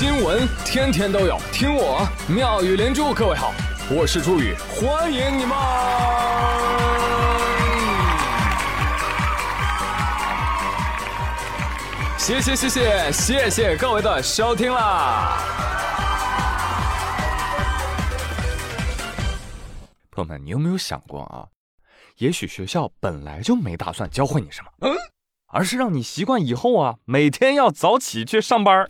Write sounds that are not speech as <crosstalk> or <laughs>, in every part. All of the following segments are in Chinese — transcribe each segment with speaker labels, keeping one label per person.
Speaker 1: 新闻天天都有，听我妙语连珠。各位好，我是朱宇，欢迎你们！谢谢谢谢谢谢各位的收听啦！朋友们，你有没有想过啊？也许学校本来就没打算教会你什么，嗯，而是让你习惯以后啊，每天要早起去上班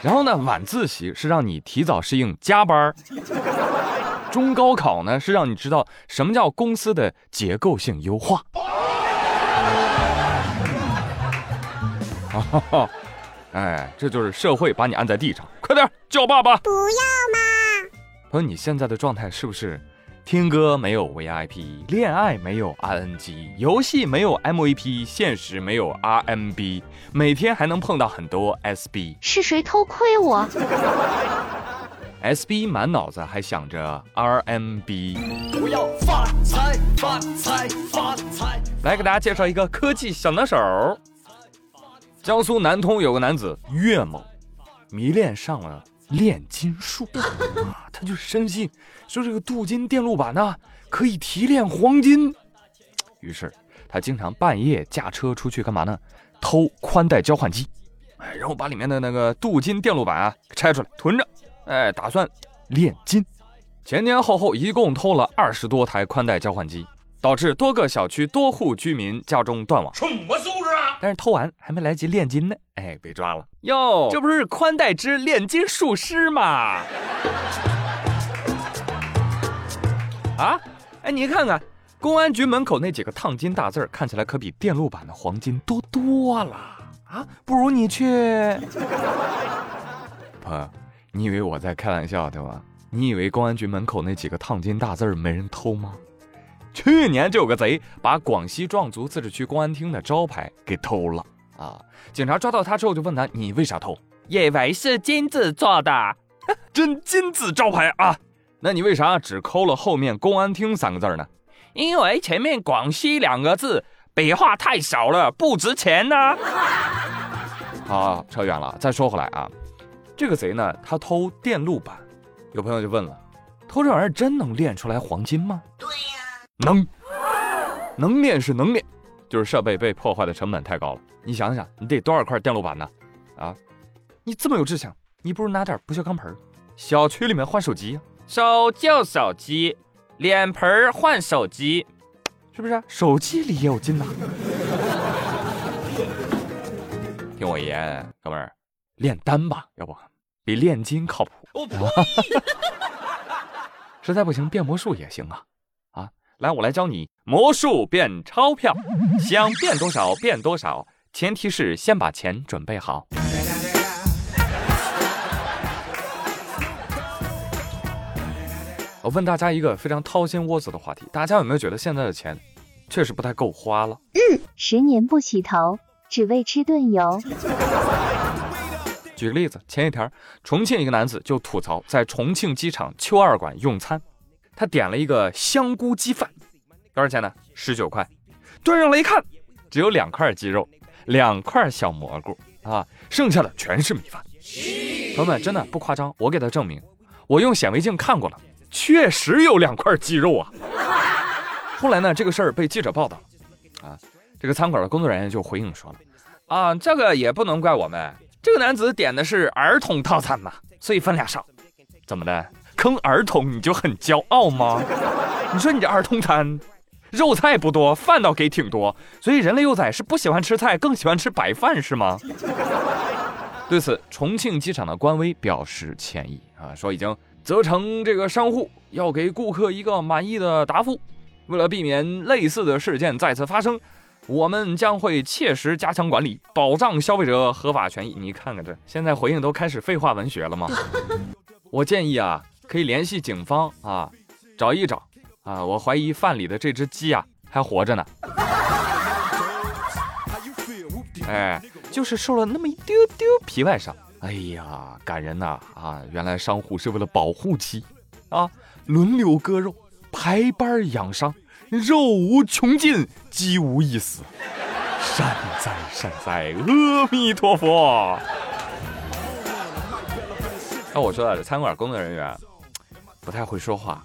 Speaker 1: 然后呢，晚自习是让你提早适应加班 <laughs> 中高考呢是让你知道什么叫公司的结构性优化。<laughs> 哎，这就是社会把你按在地上，快点叫爸爸！
Speaker 2: 不要嘛！
Speaker 1: 朋友，你现在的状态是不是？听歌没有 VIP，恋爱没有 RNG，游戏没有 MVP，现实没有 RMB，每天还能碰到很多 SB。
Speaker 2: 是谁偷窥我
Speaker 1: ？SB 满脑子还想着 RMB。我要发财发财发财！来给大家介绍一个科技小能手。江苏南通有个男子岳某，迷恋上了。炼金术啊，他就深信说这个镀金电路板呢可以提炼黄金，于是他经常半夜驾车出去干嘛呢？偷宽带交换机，哎，然后把里面的那个镀金电路板啊拆出来囤着，哎，打算炼金。前前后后一共偷了二十多台宽带交换机，导致多个小区多户居民家中断网。啊！但是偷完还没来及炼金呢。哎，被抓了哟！这不是宽带之炼金术师吗？啊！哎，你看看公安局门口那几个烫金大字看起来可比电路板的黄金多多了啊！不如你去。<laughs> 朋友，你以为我在开玩笑对吧？你以为公安局门口那几个烫金大字没人偷吗？去年就有个贼把广西壮族自治区公安厅的招牌给偷了。啊！警察抓到他之后就问他：“你为啥偷？
Speaker 3: 以为是金子做的，<laughs>
Speaker 1: 真金子招牌啊！那你为啥只抠了后面公安厅三个字呢？
Speaker 3: 因为前面广西两个字笔画太少了，不值钱呢。<laughs>
Speaker 1: 好，扯远了，再说回来啊，这个贼呢，他偷电路板，有朋友就问了：偷这玩意儿真能炼出来黄金吗？
Speaker 2: 对呀，
Speaker 1: 能，能炼是能炼。就是设备被破坏的成本太高了，你想想，你得多少块电路板呢？啊，你这么有志向，你不如拿点不锈钢盆，小区里面换手机，
Speaker 3: 手旧手机，脸盆换手机，
Speaker 1: 是不是？手机里也有金呐。听我言，哥们儿，炼丹吧，要不比炼金靠谱。<laughs> 实在不行，变魔术也行啊。来，我来教你魔术变钞票，想变多少变多少，前提是先把钱准备好。我问大家一个非常掏心窝子的话题，大家有没有觉得现在的钱确实不太够花了？
Speaker 2: 嗯，十年不洗头，只为吃顿油。
Speaker 1: 举个例子，前几天重庆一个男子就吐槽在重庆机场秋二馆用餐。他点了一个香菇鸡饭，多少钱呢？十九块。端上来一看，只有两块鸡肉，两块小蘑菇啊，剩下的全是米饭。朋友们，真的不夸张，我给他证明，我用显微镜看过了，确实有两块鸡肉啊。后来呢，这个事儿被记者报道，啊，这个餐馆的工作人员就回应说了，啊，这个也不能怪我们，这个男子点的是儿童套餐嘛，所以分量少。怎么的？坑儿童你就很骄傲吗？<laughs> 你说你这儿童餐，肉菜不多，饭倒给挺多，所以人类幼崽是不喜欢吃菜，更喜欢吃白饭是吗？<laughs> 对此，重庆机场的官微表示歉意啊，说已经责成这个商户要给顾客一个满意的答复。为了避免类似的事件再次发生，我们将会切实加强管理，保障消费者合法权益。你看看这，现在回应都开始废话文学了吗？<laughs> 我建议啊。可以联系警方啊，找一找啊！我怀疑饭里的这只鸡啊还活着呢。哎，就是受了那么一丢丢皮外伤。哎呀，感人呐啊！原来商户是为了保护鸡啊，轮流割肉，排班养伤，肉无穷尽，鸡无一死。善哉善哉，阿弥陀佛。那我说啊，这餐馆工作人员不太会说话，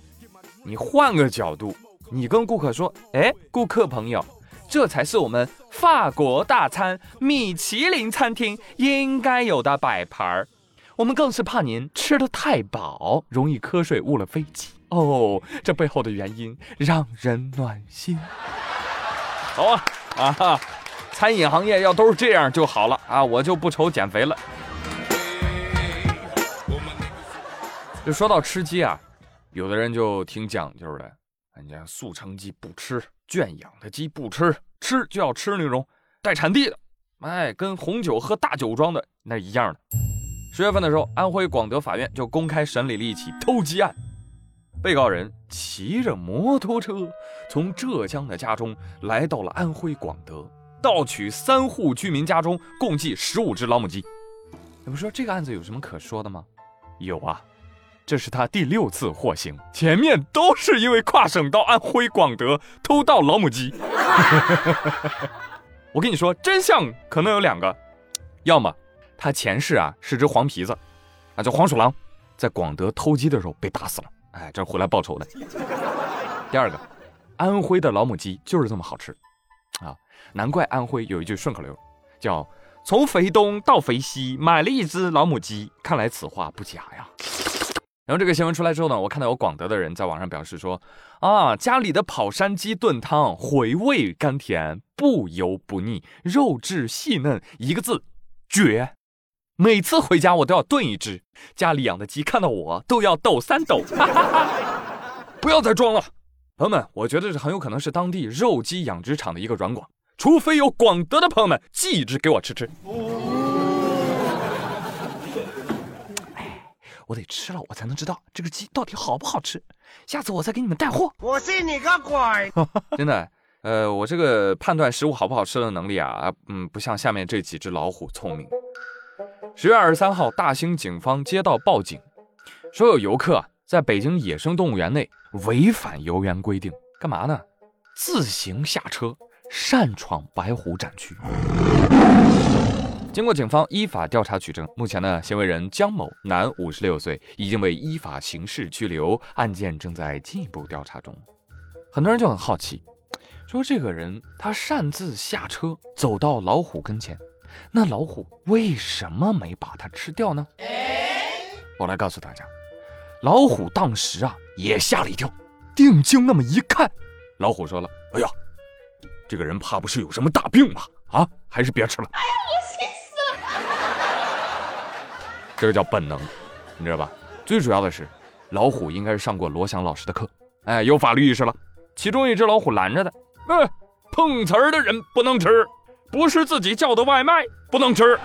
Speaker 1: 你换个角度，你跟顾客说，哎，顾客朋友，这才是我们法国大餐、米其林餐厅应该有的摆盘儿。我们更是怕您吃的太饱，容易瞌睡误了飞机。哦，这背后的原因让人暖心。好啊啊！餐饮行业要都是这样就好了啊，我就不愁减肥了。就说到吃鸡啊，有的人就挺讲究的，人家速成鸡不吃，圈养的鸡不吃，吃就要吃那种带产地的，哎，跟红酒喝大酒庄的那一样的。十月份的时候，安徽广德法院就公开审理了一起偷鸡案，被告人骑着摩托车从浙江的家中来到了安徽广德，盗取三户居民家中共计十五只老母鸡。你不说这个案子有什么可说的吗？有啊。这是他第六次获刑，前面都是因为跨省到安徽广德偷盗老母鸡。<laughs> 我跟你说，真相可能有两个，要么他前世啊是只黄皮子，啊叫黄鼠狼，在广德偷鸡的时候被打死了，哎，这回来报仇的。第二个，安徽的老母鸡就是这么好吃，啊，难怪安徽有一句顺口溜，叫从肥东到肥西买了一只老母鸡，看来此话不假呀。然后这个新闻出来之后呢，我看到有广德的人在网上表示说，啊，家里的跑山鸡炖汤回味甘甜，不油不腻，肉质细嫩，一个字，绝！每次回家我都要炖一只，家里养的鸡看到我都要抖三抖。<laughs> 不要再装了，朋友们，我觉得这很有可能是当地肉鸡养殖场的一个软广，除非有广德的朋友们寄一只给我吃吃。我得吃了，我才能知道这个鸡到底好不好吃。下次我再给你们带货。
Speaker 4: 我信你个鬼！<laughs>
Speaker 1: 真的，呃，我这个判断食物好不好吃的能力啊，嗯，不像下面这几只老虎聪明。十月二十三号，大兴警方接到报警，说有游客在北京野生动物园内违反游园规定，干嘛呢？自行下车擅闯白虎展区。经过警方依法调查取证，目前呢，嫌疑人姜某，男，五十六岁，已经被依法刑事拘留，案件正在进一步调查中。很多人就很好奇，说这个人他擅自下车走到老虎跟前，那老虎为什么没把他吃掉呢？我来告诉大家，老虎当时啊也吓了一跳，定睛那么一看，老虎说了：“哎呀，这个人怕不是有什么大病吧？啊，还是别吃了。”这个叫本能，你知道吧？最主要的是，老虎应该是上过罗翔老师的课，哎，有法律意识了。其中一只老虎拦着的，嗯，碰瓷儿的人不能吃，不是自己叫的外卖不能吃。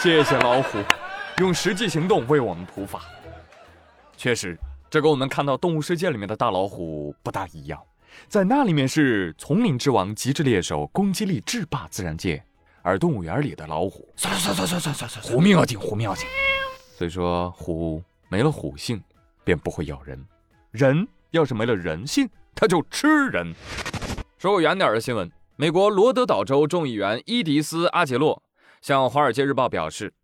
Speaker 1: 谢谢老虎，用实际行动为我们普法。确实，这跟我们看到动物世界里面的大老虎不大一样，在那里面是丛林之王、极致猎手、攻击力制霸自然界。而动物园里的老虎，算了算了算了算了算，虎命要紧，虎命要紧。所以说，虎没了虎性，便不会咬人；人要是没了人性，他就吃人。说个远点的新闻，美国罗德岛州众议员伊迪丝·阿杰洛向《华尔街日报》表示：“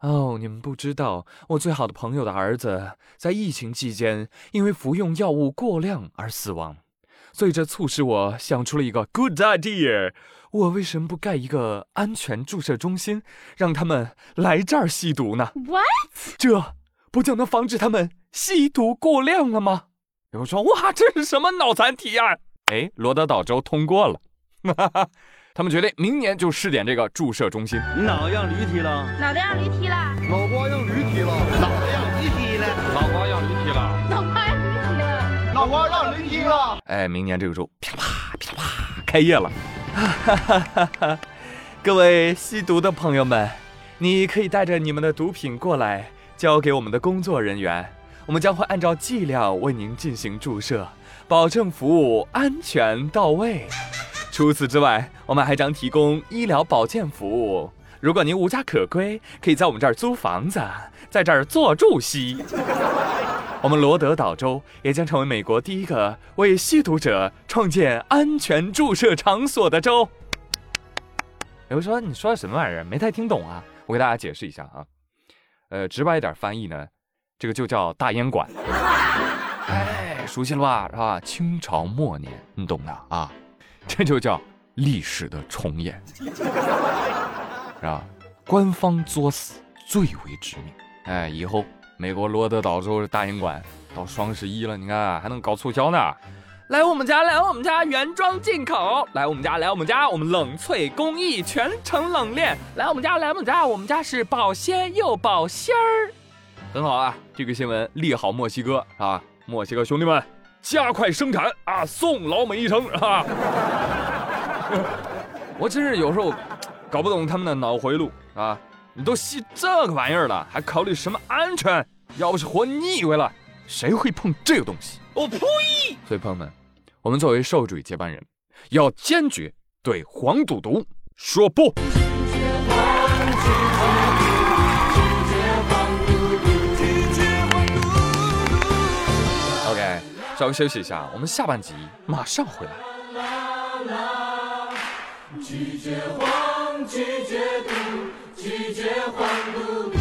Speaker 1: 哦，你们不知道，我最好的朋友的儿子在疫情期间因为服用药物过量而死亡，所以这促使我想出了一个 good idea。”我为什么不盖一个安全注射中心，让他们来这儿吸毒呢
Speaker 5: ？What？
Speaker 1: 这不就能防止他们吸毒过量了吗？有人说：“哇，这是什么脑残提案？”哎，罗德岛州通过了，哈哈，他们决定明年就试点这个注射中心。
Speaker 4: 脑样驴踢了？
Speaker 5: 脑袋样驴踢了？
Speaker 4: 脑瓜样驴踢了？脑袋样驴踢了？
Speaker 3: 脑瓜样驴踢了？
Speaker 5: 脑瓜样驴踢了？
Speaker 4: 脑瓜让驴踢了？
Speaker 1: 哎，明年这个州噼里啪噼里啪开业了。哈哈哈！哈各位吸毒的朋友们，你可以带着你们的毒品过来，交给我们的工作人员，我们将会按照剂量为您进行注射，保证服务安全到位。除此之外，我们还将提供医疗保健服务。如果您无家可归，可以在我们这儿租房子，在这儿做住吸。我们罗德岛州也将成为美国第一个为吸毒者创建安全注射场所的州。有人说：“你说的什么玩意儿？没太听懂啊！”我给大家解释一下啊。呃，直白一点翻译呢，这个就叫大烟馆。<laughs> 哎，熟悉了吧？是吧？清朝末年，你懂的啊，这就叫历史的重演，是吧？官方作死最为致命。哎，以后美国罗德岛州的大英馆到双十一了，你看还能搞促销呢。
Speaker 3: 来我们家，来我们家，原装进口。来我们家，来我们家，我们冷萃工艺，全程冷链。来我们家，来我们家，我们家是保鲜又保鲜儿。
Speaker 1: 很好啊，这个新闻利好墨西哥啊，墨西哥兄弟们，加快生产啊，送老美一程啊！我真是有时候搞不懂他们的脑回路啊！你都吸这个玩意儿了，还考虑什么安全？要不是活腻歪了，谁会碰这个东西？
Speaker 3: 我呸！
Speaker 1: 所以朋友们。我们作为社会主义接班人，要坚决对黄赌毒说不。OK，稍微休息一下，我们下半集马上回来。拒绝黄，拒绝毒，拒绝，换不。